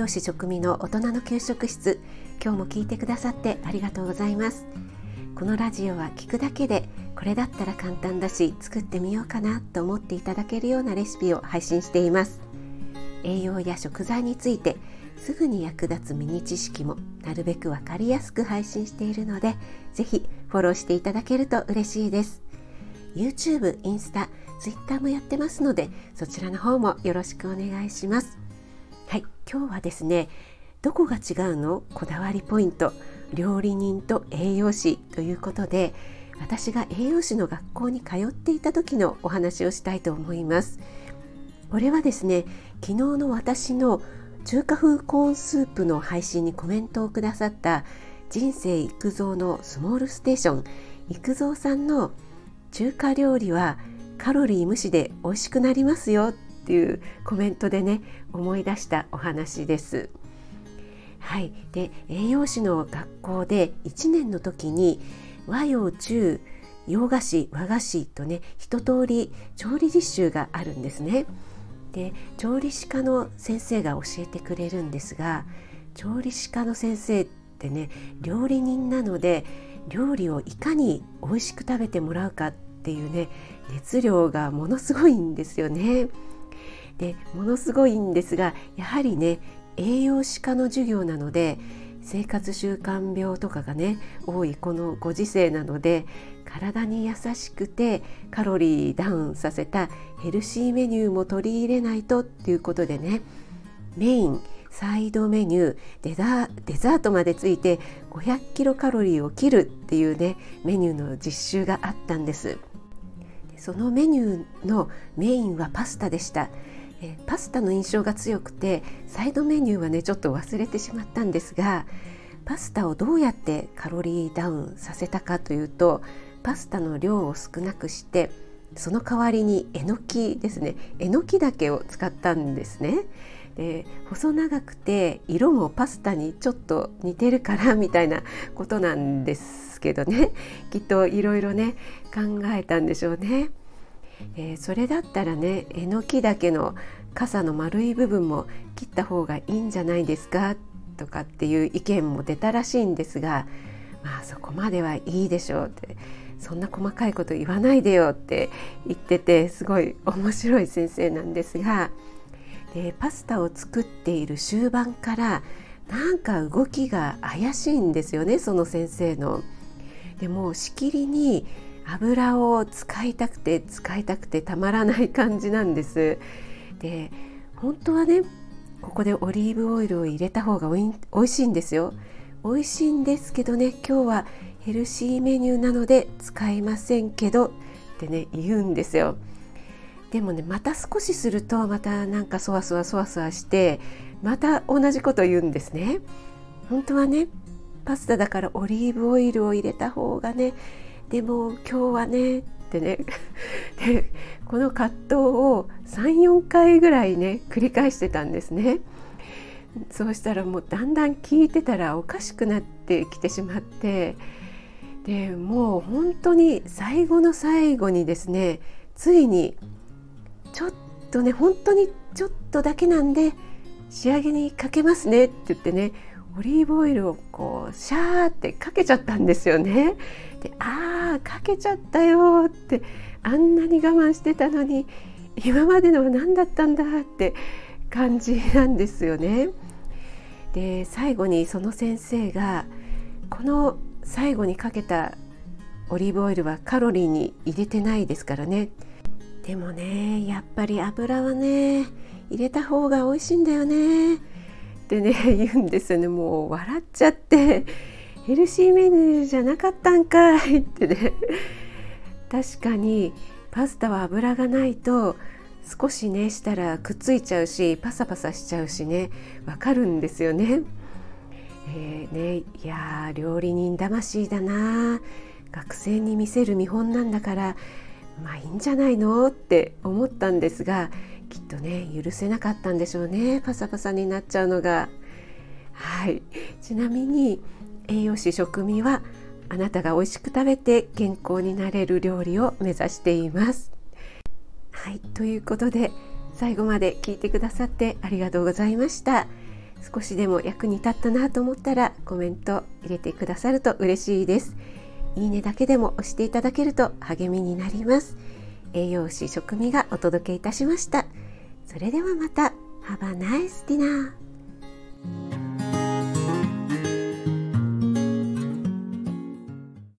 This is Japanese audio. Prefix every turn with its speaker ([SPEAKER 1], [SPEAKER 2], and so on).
[SPEAKER 1] 養士食味の大人の給食室。今日も聞いてくださってありがとうございます。このラジオは聞くだけでこれだったら簡単だし作ってみようかなと思っていただけるようなレシピを配信しています。栄養や食材についてすぐに役立つミニ知識もなるべく分かりやすく配信しているのでぜひフォローしていただけると嬉しいです。YouTube、インスタ、Twitter もやってますのでそちらの方もよろしくお願いします。今日はですねどこが違うの？こだわりポイント。料理人と栄養士ということで私が栄養士の学校に通っていた時のお話をしたいと思います。これはですね昨日の私の中華風コーンスープの配信にコメントをくださった人生育造のスモールステーション。育造さんの中華料理はカロリー無視で美味しくなりますよ。っていうコメントでね思い出したお話です。はい、で栄養士の学校で1年の時に和洋中洋菓子和菓子とね一通り調理実習があるんですね。で調理師科の先生が教えてくれるんですが調理師科の先生ってね料理人なので料理をいかに美味しく食べてもらうかっていうね熱量がものすごいんですよね。でものすごいんですがやはりね栄養士科の授業なので生活習慣病とかがね多いこのご時世なので体に優しくてカロリーダウンさせたヘルシーメニューも取り入れないとっていうことでねメインサイドメニューデザートまでついて500キロカロリーを切るっていうねメニューの実習があったんです。そのメニューのメインはパスタでした。えパスタの印象が強くてサイドメニューはねちょっと忘れてしまったんですがパスタをどうやってカロリーダウンさせたかというとパスタの量を少なくしてその代わりにえのきですねえのきだけを使ったんですね。で細長くて色もパスタにちょっと似てるからみたいなことなんですけどねきっといろいろね考えたんでしょうね。えー、それだったらねえのきだけの傘の丸い部分も切った方がいいんじゃないですか？とかっていう意見も出たらしいんですがまあそこまではいいでしょうってそんな細かいこと言わないでよって言っててすごい面白い先生なんですがでパスタを作っている終盤からなんか動きが怪しいんですよねその先生の。でもしきりに油を使いたくて使いたくてたまらない感じなんです。で本当はねここでオリーブオイルを入れた方がおい美味しいんですよ。美味しいんですけどね今日はヘルシーメニューなので使いませんけどってね言うんですよ。でもねまた少しするとまたなんかそわそわそわそわしてまた同じこと言うんですね。本当はねパスタだからオリーブオイルを入れた方がねでも今日はねってね でこの葛藤を34回ぐらいね繰り返してたんですね。そうしたらもうだんだん聞いてたらおかしくなってきてしまってでもう本当に最後の最後にですねついにちょっとね本当にちょっとだけなんで仕上げにかけますねって言ってねオリーブオイルをこうシャーってかけちゃったんですよね。でああかけちゃったよってあんなに我慢してたのに今までのは何だったんだって感じなんですよね。で最後にその先生がこの最後にかけたオリーブオイルはカロリーに入れてないですからね。でもねやっぱり油はね入れた方が美味しいんだよね。ってね言うんですよね。もう笑っちゃって。ヘルシーメニューじゃなかったんかいってね。確かにパスタは油がないと少しねしたらくっついちゃうしパサパサしちゃうしね。わかるんですよね。えー、ねいや料理人魂だな。学生に見せる見本なんだからまあいいんじゃないのって思ったんですがきっとね許せなかったんでしょうね。パサパサになっちゃうのが。はい。ちなみに栄養士食味はあなたが美味しく食べて健康になれる料理を目指しています。はいということで最後まで聞いてくださってありがとうございました。少しでも役に立ったなと思ったらコメント入れてくださると嬉しいです。いいねだけでも押していただけると励みになります。栄養士食味がお届けいたしました。それではまた。Have a nice dinner